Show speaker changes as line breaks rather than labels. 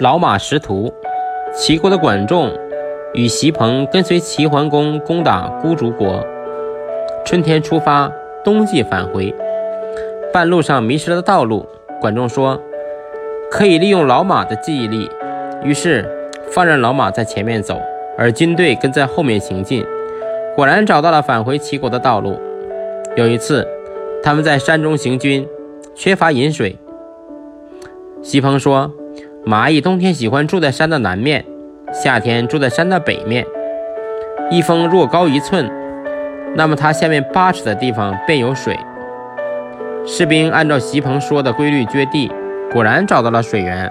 老马识途，齐国的管仲与席鹏跟随齐桓公攻打孤竹国。春天出发，冬季返回，半路上迷失了道路。管仲说：“可以利用老马的记忆力。”于是放任老马在前面走，而军队跟在后面行进。果然找到了返回齐国的道路。有一次，他们在山中行军，缺乏饮水。席鹏说。蚂蚁冬天喜欢住在山的南面，夏天住在山的北面。一峰若高一寸，那么它下面八尺的地方便有水。士兵按照席鹏说的规律掘地，果然找到了水源。